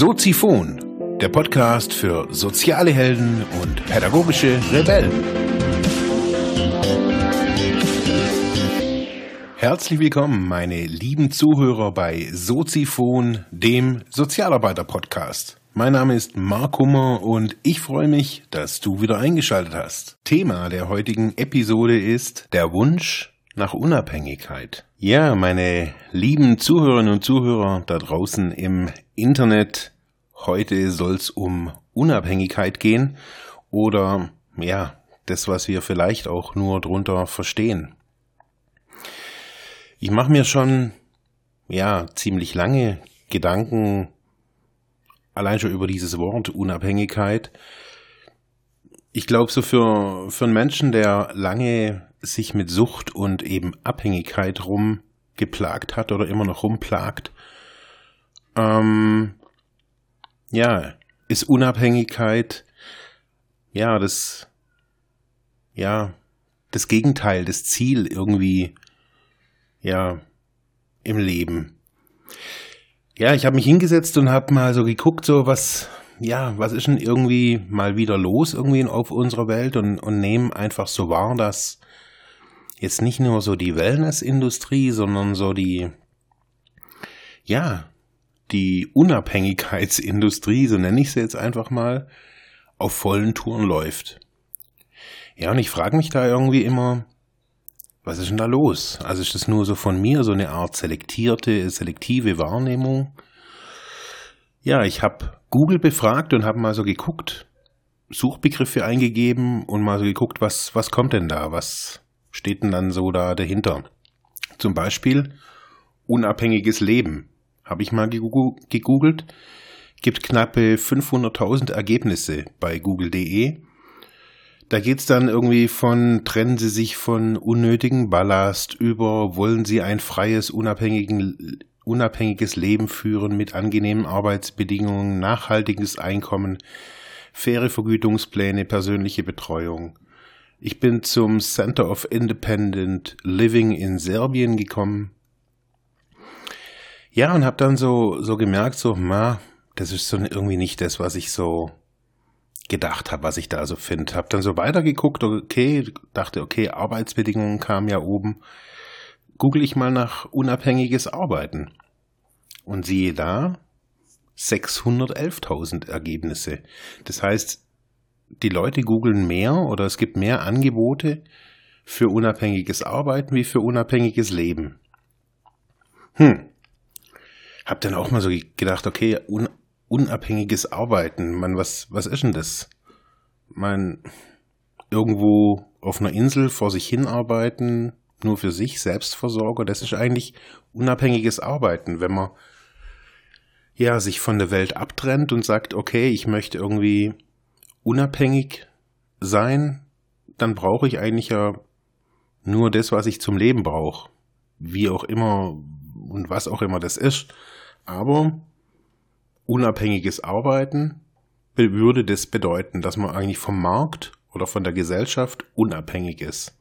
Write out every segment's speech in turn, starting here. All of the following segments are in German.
Soziphon, der Podcast für soziale Helden und pädagogische Rebellen. Herzlich willkommen, meine lieben Zuhörer bei Soziphon, dem Sozialarbeiter-Podcast. Mein Name ist Mark Hummer und ich freue mich, dass du wieder eingeschaltet hast. Thema der heutigen Episode ist der Wunsch nach Unabhängigkeit. Ja, meine lieben Zuhörerinnen und Zuhörer da draußen im Internet, heute soll es um Unabhängigkeit gehen oder ja, das, was wir vielleicht auch nur drunter verstehen. Ich mache mir schon ja ziemlich lange Gedanken allein schon über dieses Wort Unabhängigkeit. Ich glaube, so für, für einen Menschen, der lange sich mit Sucht und eben Abhängigkeit rumgeplagt hat oder immer noch rumplagt, ähm, ja, ist Unabhängigkeit, ja, das, ja, das Gegenteil, das Ziel irgendwie, ja, im Leben. Ja, ich habe mich hingesetzt und habe mal so geguckt, so was, ja, was ist denn irgendwie mal wieder los irgendwie auf unserer Welt und, und nehme einfach so wahr, dass jetzt nicht nur so die Wellnessindustrie, sondern so die, ja, die Unabhängigkeitsindustrie, so nenne ich sie jetzt einfach mal, auf vollen Touren läuft. Ja, und ich frage mich da irgendwie immer, was ist denn da los? Also ist das nur so von mir so eine Art selektierte, selektive Wahrnehmung? Ja, ich habe Google befragt und habe mal so geguckt, Suchbegriffe eingegeben und mal so geguckt, was, was kommt denn da? Was steht denn dann so da dahinter? Zum Beispiel unabhängiges Leben. Habe ich mal gegoogelt. Gibt knappe 500.000 Ergebnisse bei google.de. Da geht's dann irgendwie von, trennen Sie sich von unnötigen Ballast über, wollen Sie ein freies, unabhängiges Leben führen mit angenehmen Arbeitsbedingungen, nachhaltiges Einkommen, faire Vergütungspläne, persönliche Betreuung. Ich bin zum Center of Independent Living in Serbien gekommen. Ja, und habe dann so, so gemerkt, so, ma, das ist so irgendwie nicht das, was ich so gedacht habe, was ich da so finde. Hab dann so weitergeguckt, okay, dachte, okay, Arbeitsbedingungen kamen ja oben. Google ich mal nach unabhängiges Arbeiten. Und siehe da, 611.000 Ergebnisse. Das heißt, die Leute googeln mehr oder es gibt mehr Angebote für unabhängiges Arbeiten wie für unabhängiges Leben. Hm. Hab dann auch mal so gedacht, okay, un unabhängiges Arbeiten, man, was, was ist denn das? Man, irgendwo auf einer Insel vor sich hin arbeiten, nur für sich, Selbstversorger, das ist eigentlich unabhängiges Arbeiten, wenn man ja sich von der Welt abtrennt und sagt, okay, ich möchte irgendwie unabhängig sein, dann brauche ich eigentlich ja nur das, was ich zum Leben brauche. Wie auch immer und was auch immer das ist. Aber unabhängiges Arbeiten würde das bedeuten, dass man eigentlich vom Markt oder von der Gesellschaft unabhängig ist.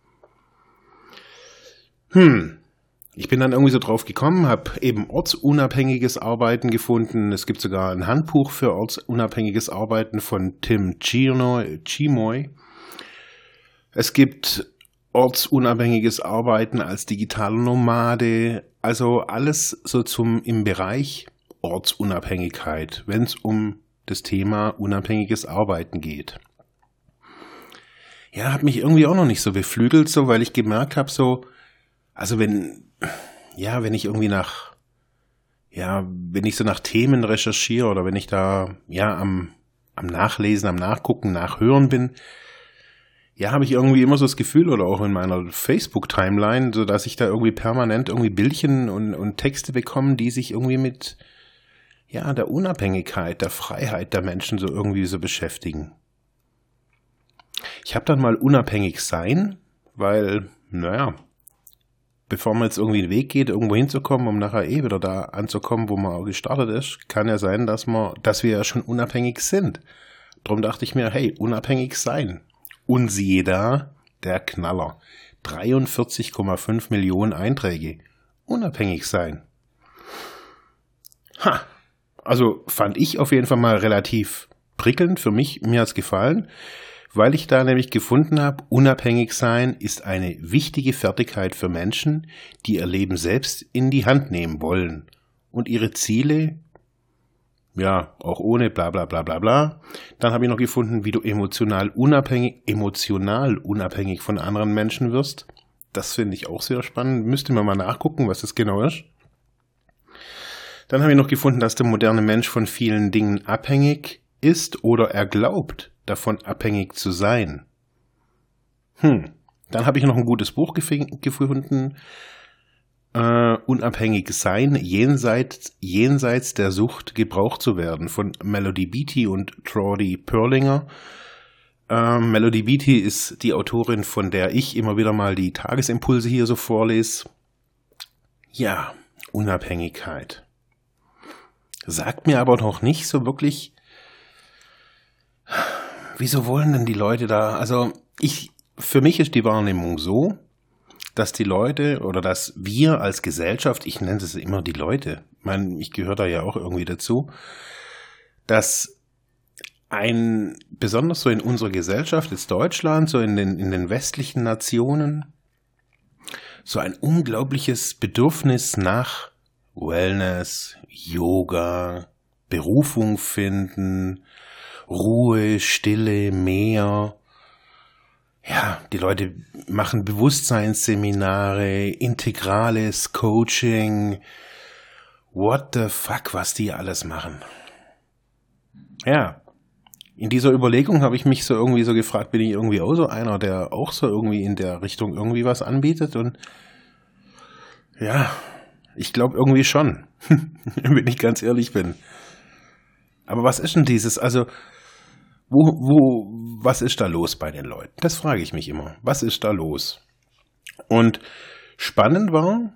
Hm, ich bin dann irgendwie so drauf gekommen, habe eben ortsunabhängiges Arbeiten gefunden. Es gibt sogar ein Handbuch für ortsunabhängiges Arbeiten von Tim Chimoy. Es gibt ortsunabhängiges Arbeiten als digitaler Nomade. Also alles so zum im Bereich Ortsunabhängigkeit, wenn es um das Thema unabhängiges Arbeiten geht. Ja, hat mich irgendwie auch noch nicht so beflügelt, so weil ich gemerkt habe, so, also wenn ja, wenn ich irgendwie nach, ja, wenn ich so nach Themen recherchiere oder wenn ich da, ja, am, am Nachlesen, am Nachgucken, Nachhören bin, ja, habe ich irgendwie immer so das Gefühl oder auch in meiner Facebook-Timeline, so dass ich da irgendwie permanent irgendwie Bildchen und, und Texte bekomme, die sich irgendwie mit, ja, der Unabhängigkeit, der Freiheit der Menschen so irgendwie so beschäftigen. Ich habe dann mal unabhängig sein, weil, naja, bevor man jetzt irgendwie einen Weg geht, irgendwo hinzukommen, um nachher eh wieder da anzukommen, wo man gestartet ist, kann ja sein, dass man, dass wir ja schon unabhängig sind. Drum dachte ich mir, hey, unabhängig sein. Und siehe da, der Knaller. 43,5 Millionen Einträge. Unabhängig sein. Ha. Also fand ich auf jeden Fall mal relativ prickelnd für mich, mir hat's gefallen, weil ich da nämlich gefunden habe, unabhängig sein ist eine wichtige Fertigkeit für Menschen, die ihr Leben selbst in die Hand nehmen wollen und ihre Ziele ja, auch ohne bla bla bla bla bla. Dann habe ich noch gefunden, wie du emotional unabhängig, emotional unabhängig von anderen Menschen wirst. Das finde ich auch sehr spannend. Müsste man mal nachgucken, was das genau ist. Dann habe ich noch gefunden, dass der moderne Mensch von vielen Dingen abhängig ist oder er glaubt, davon abhängig zu sein. Hm. Dann habe ich noch ein gutes Buch gefunden, äh, unabhängig sein, jenseits, jenseits der Sucht gebraucht zu werden, von Melody Beatty und Trody Perlinger. Äh, Melody Beatty ist die Autorin, von der ich immer wieder mal die Tagesimpulse hier so vorlese. Ja, Unabhängigkeit. Sagt mir aber noch nicht so wirklich, wieso wollen denn die Leute da, also ich, für mich ist die Wahrnehmung so, dass die Leute oder dass wir als Gesellschaft, ich nenne es immer die Leute, ich, meine, ich gehöre da ja auch irgendwie dazu, dass ein, besonders so in unserer Gesellschaft, jetzt Deutschland, so in den, in den westlichen Nationen, so ein unglaubliches Bedürfnis nach Wellness, Yoga, Berufung finden, Ruhe, Stille, Meer, ja, die Leute machen Bewusstseinsseminare, integrales Coaching, what the fuck, was die alles machen. Ja, in dieser Überlegung habe ich mich so irgendwie so gefragt, bin ich irgendwie auch so einer, der auch so irgendwie in der Richtung irgendwie was anbietet und ja, ich glaube irgendwie schon, wenn ich ganz ehrlich bin. Aber was ist denn dieses? Also wo, wo, was ist da los bei den Leuten? Das frage ich mich immer. Was ist da los? Und spannend war,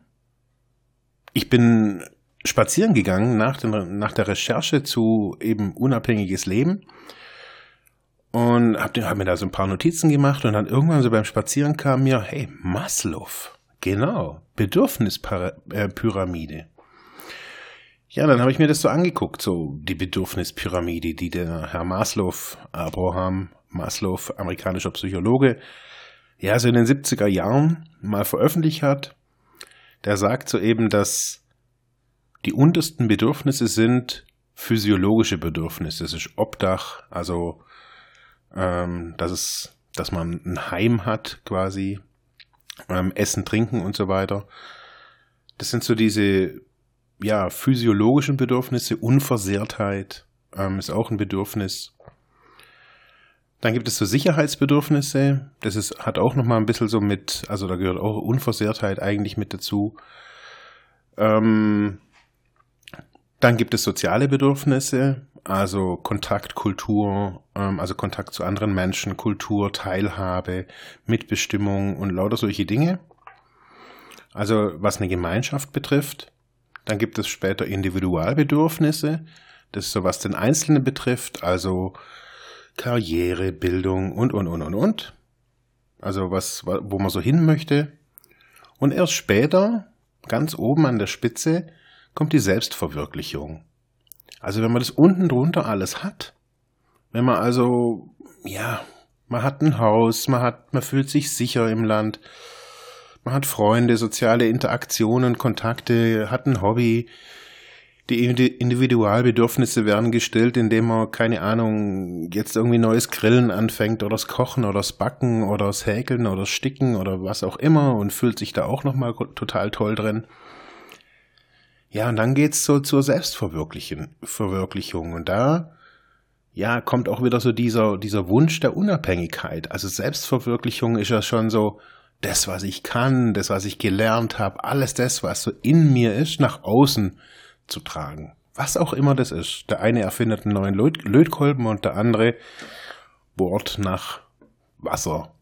ich bin spazieren gegangen nach, den, nach der Recherche zu eben unabhängiges Leben und habe hab mir da so ein paar Notizen gemacht und dann irgendwann so beim Spazieren kam mir, hey, Maslow, genau, Bedürfnispyramide. Ja, dann habe ich mir das so angeguckt, so die Bedürfnispyramide, die der Herr Maslow, Abraham Maslow, amerikanischer Psychologe, ja, so in den 70er Jahren mal veröffentlicht hat. Der sagt so eben, dass die untersten Bedürfnisse sind physiologische Bedürfnisse. Das ist Obdach, also ähm, dass es, dass man ein Heim hat quasi, ähm, Essen, Trinken und so weiter. Das sind so diese ja, physiologischen Bedürfnisse, Unversehrtheit ähm, ist auch ein Bedürfnis. Dann gibt es so Sicherheitsbedürfnisse, das ist, hat auch nochmal ein bisschen so mit, also da gehört auch Unversehrtheit eigentlich mit dazu. Ähm, dann gibt es soziale Bedürfnisse, also Kontakt, Kultur, ähm, also Kontakt zu anderen Menschen, Kultur, Teilhabe, Mitbestimmung und lauter solche Dinge. Also was eine Gemeinschaft betrifft. Dann gibt es später Individualbedürfnisse. Das ist so, was den Einzelnen betrifft, also Karriere, Bildung und, und, und, und, und. Also was, wo man so hin möchte. Und erst später, ganz oben an der Spitze, kommt die Selbstverwirklichung. Also wenn man das unten drunter alles hat, wenn man also, ja, man hat ein Haus, man hat, man fühlt sich sicher im Land, man hat Freunde, soziale Interaktionen, Kontakte, hat ein Hobby. Die Individualbedürfnisse werden gestillt, indem man, keine Ahnung, jetzt irgendwie neues Grillen anfängt oder das Kochen oder das Backen oder das Häkeln oder das Sticken oder was auch immer und fühlt sich da auch nochmal total toll drin. Ja, und dann geht's so zur Selbstverwirklichung. Und da, ja, kommt auch wieder so dieser, dieser Wunsch der Unabhängigkeit. Also Selbstverwirklichung ist ja schon so, das, was ich kann, das, was ich gelernt habe, alles das, was so in mir ist, nach außen zu tragen. Was auch immer das ist. Der eine erfindet einen neuen Löt Lötkolben und der andere bohrt nach Wasser.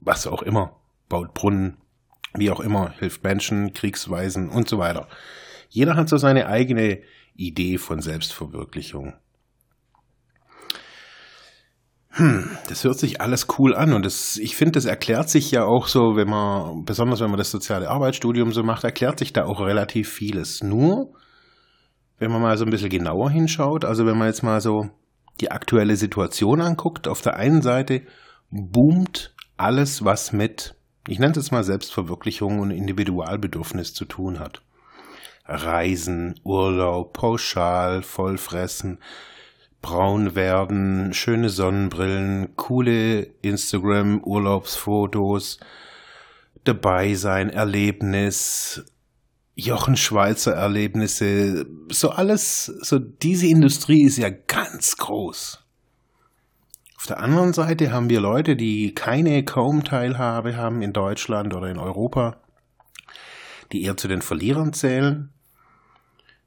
Was auch immer. Baut Brunnen. Wie auch immer. Hilft Menschen, Kriegsweisen und so weiter. Jeder hat so seine eigene Idee von Selbstverwirklichung hm, das hört sich alles cool an und das, ich finde, das erklärt sich ja auch so, wenn man, besonders wenn man das soziale Arbeitsstudium so macht, erklärt sich da auch relativ vieles. Nur wenn man mal so ein bisschen genauer hinschaut, also wenn man jetzt mal so die aktuelle Situation anguckt, auf der einen Seite boomt alles, was mit, ich nenne es jetzt mal Selbstverwirklichung und Individualbedürfnis zu tun hat. Reisen, Urlaub, pauschal, vollfressen, braun werden, schöne Sonnenbrillen, coole Instagram-Urlaubsfotos, dabei sein, Erlebnis, Jochen Schweizer Erlebnisse, so alles, so diese Industrie ist ja ganz groß. Auf der anderen Seite haben wir Leute, die keine kaum Teilhabe haben in Deutschland oder in Europa, die eher zu den Verlierern zählen.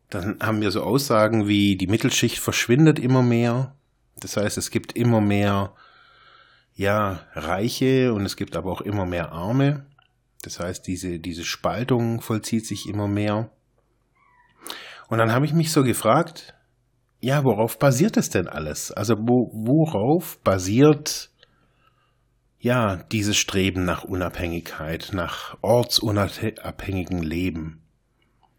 Dann haben wir so Aussagen wie die Mittelschicht verschwindet immer mehr. Das heißt, es gibt immer mehr, ja, Reiche und es gibt aber auch immer mehr Arme. Das heißt, diese, diese Spaltung vollzieht sich immer mehr. Und dann habe ich mich so gefragt, ja, worauf basiert es denn alles? Also wo, worauf basiert ja dieses Streben nach Unabhängigkeit, nach ortsunabhängigen Leben?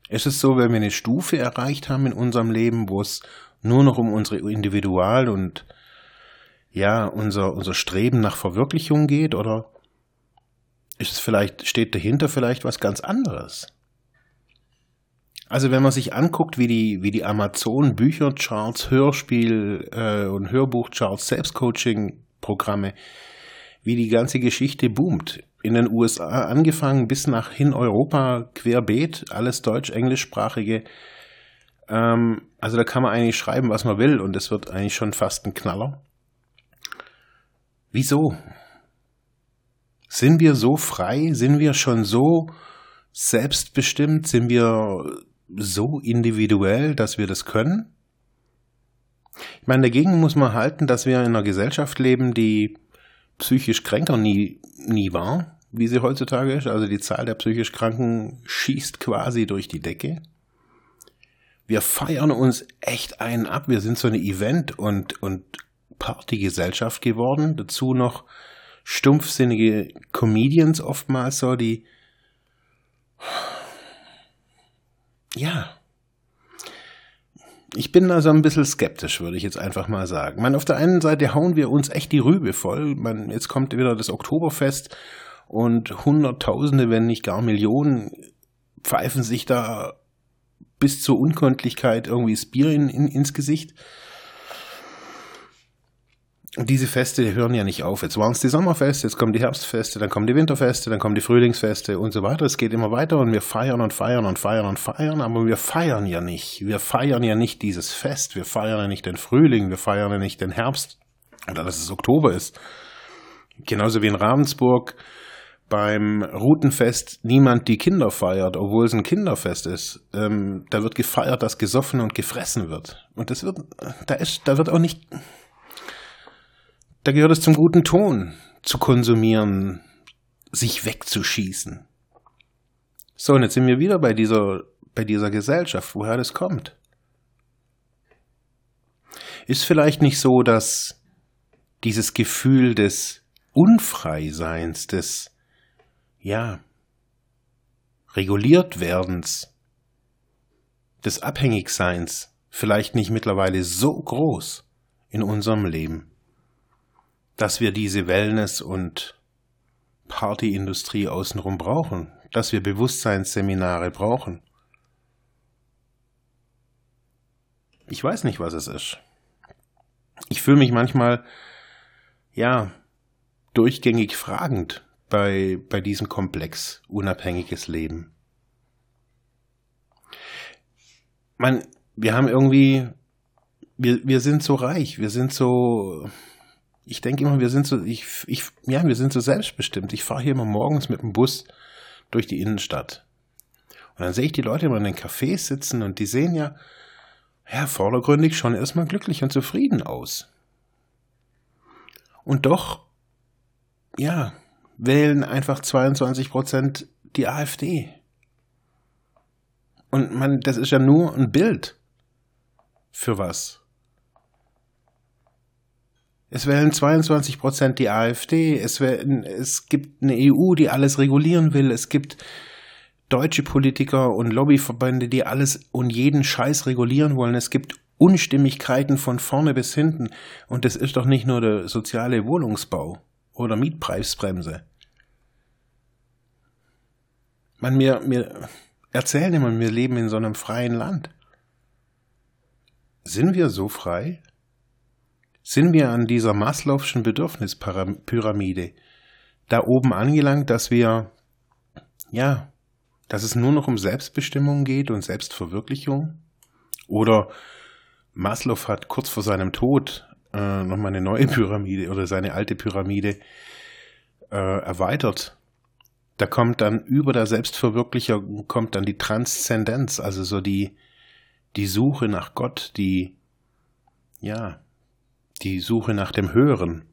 Ist es so, wenn wir eine Stufe erreicht haben in unserem Leben, wo es nur noch um unsere Individual und ja, unser, unser Streben nach Verwirklichung geht oder ist es vielleicht, steht dahinter vielleicht was ganz anderes. Also wenn man sich anguckt, wie die, wie die Amazon-Büchercharts, Hörspiel- äh, und Hörbuchcharts, Selbstcoaching-Programme, wie die ganze Geschichte boomt. In den USA angefangen bis nach hin Europa, querbeet, alles deutsch, englischsprachige. Ähm, also da kann man eigentlich schreiben, was man will und es wird eigentlich schon fast ein Knaller. Wieso? Sind wir so frei? Sind wir schon so selbstbestimmt? Sind wir so individuell, dass wir das können? Ich meine, dagegen muss man halten, dass wir in einer Gesellschaft leben, die psychisch kränker nie, nie war, wie sie heutzutage ist. Also die Zahl der psychisch Kranken schießt quasi durch die Decke. Wir feiern uns echt einen ab. Wir sind so eine Event- und, und Partygesellschaft geworden. Dazu noch stumpfsinnige Comedians oftmals so, die ja. Ich bin da so ein bisschen skeptisch, würde ich jetzt einfach mal sagen. Man, auf der einen Seite hauen wir uns echt die Rübe voll. Man, jetzt kommt wieder das Oktoberfest und Hunderttausende, wenn nicht gar Millionen, pfeifen sich da bis zur Unkenntlichkeit irgendwie das Bier in, in, ins Gesicht diese Feste hören ja nicht auf. Jetzt waren es die Sommerfeste, jetzt kommen die Herbstfeste, dann kommen die Winterfeste, dann kommen die Frühlingsfeste und so weiter. Es geht immer weiter und wir feiern und feiern und feiern und feiern, aber wir feiern ja nicht. Wir feiern ja nicht dieses Fest, wir feiern ja nicht den Frühling, wir feiern ja nicht den Herbst oder dass es Oktober ist. Genauso wie in Ravensburg beim Rutenfest niemand die Kinder feiert, obwohl es ein Kinderfest ist. Ähm, da wird gefeiert, dass gesoffen und gefressen wird. Und das wird, da ist, da wird auch nicht, da gehört es zum guten Ton, zu konsumieren, sich wegzuschießen. So, und jetzt sind wir wieder bei dieser, bei dieser Gesellschaft, woher das kommt. Ist vielleicht nicht so, dass dieses Gefühl des Unfreiseins, des, ja, reguliert werdens, des Abhängigseins vielleicht nicht mittlerweile so groß in unserem Leben dass wir diese Wellness- und Partyindustrie außenrum brauchen, dass wir Bewusstseinsseminare brauchen. Ich weiß nicht, was es ist. Ich fühle mich manchmal, ja, durchgängig fragend bei, bei diesem Komplex unabhängiges Leben. Man, wir haben irgendwie, wir, wir sind so reich, wir sind so, ich denke immer, wir sind so, ich, ich, ja, wir sind so selbstbestimmt. Ich fahre hier immer morgens mit dem Bus durch die Innenstadt. Und dann sehe ich die Leute immer in den Cafés sitzen und die sehen ja, ja, vordergründig schon erstmal glücklich und zufrieden aus. Und doch, ja, wählen einfach 22 Prozent die AfD. Und man, das ist ja nur ein Bild. Für was? Es wählen 22 Prozent die AfD. Es, wählen, es gibt eine EU, die alles regulieren will. Es gibt deutsche Politiker und Lobbyverbände, die alles und jeden Scheiß regulieren wollen. Es gibt Unstimmigkeiten von vorne bis hinten. Und das ist doch nicht nur der soziale Wohnungsbau oder Mietpreisbremse. Man, mir, mir erzählen immer, wir leben in so einem freien Land. Sind wir so frei? Sind wir an dieser Maslow'schen Bedürfnispyramide da oben angelangt, dass wir, ja, dass es nur noch um Selbstbestimmung geht und Selbstverwirklichung? Oder Maslow hat kurz vor seinem Tod äh, nochmal eine neue Pyramide oder seine alte Pyramide äh, erweitert. Da kommt dann über der Selbstverwirklichung kommt dann die Transzendenz, also so die, die Suche nach Gott, die, ja, die Suche nach dem Höheren.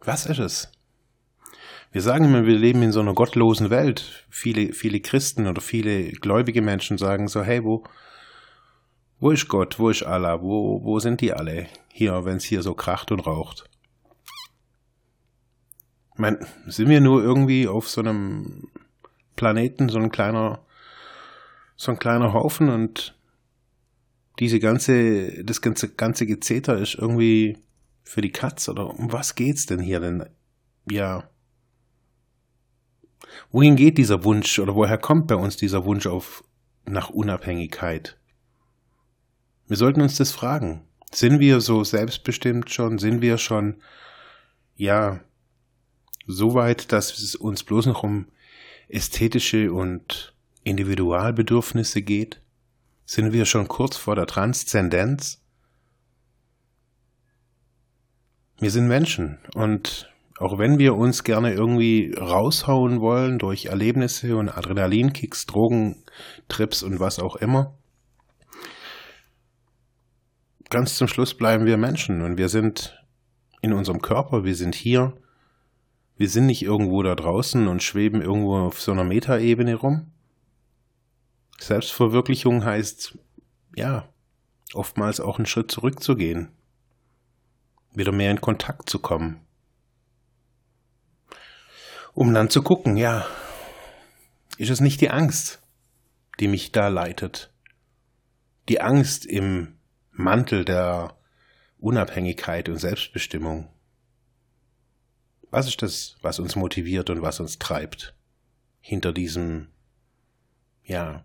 Was ist es? Wir sagen immer, wir leben in so einer gottlosen Welt. Viele, viele Christen oder viele gläubige Menschen sagen so, hey, wo, wo ist Gott? Wo ist Allah? Wo, wo sind die alle? Hier, wenn es hier so kracht und raucht. Ich meine, sind wir nur irgendwie auf so einem Planeten, so ein kleiner, so ein kleiner Haufen und diese ganze, das ganze, ganze Gezeter ist irgendwie für die Katz oder um was geht's denn hier denn? Ja, Wohin geht dieser Wunsch oder woher kommt bei uns dieser Wunsch auf nach Unabhängigkeit? Wir sollten uns das fragen. Sind wir so selbstbestimmt schon? Sind wir schon, ja, so weit, dass es uns bloß noch um ästhetische und Individualbedürfnisse geht? Sind wir schon kurz vor der Transzendenz? Wir sind Menschen und auch wenn wir uns gerne irgendwie raushauen wollen durch Erlebnisse und Adrenalinkicks, Drogentrips und was auch immer, ganz zum Schluss bleiben wir Menschen und wir sind in unserem Körper, wir sind hier, wir sind nicht irgendwo da draußen und schweben irgendwo auf so einer Metaebene rum. Selbstverwirklichung heißt, ja, oftmals auch einen Schritt zurückzugehen, wieder mehr in Kontakt zu kommen um dann zu gucken, ja, ist es nicht die Angst, die mich da leitet? Die Angst im Mantel der Unabhängigkeit und Selbstbestimmung. Was ist das, was uns motiviert und was uns treibt hinter diesem, ja,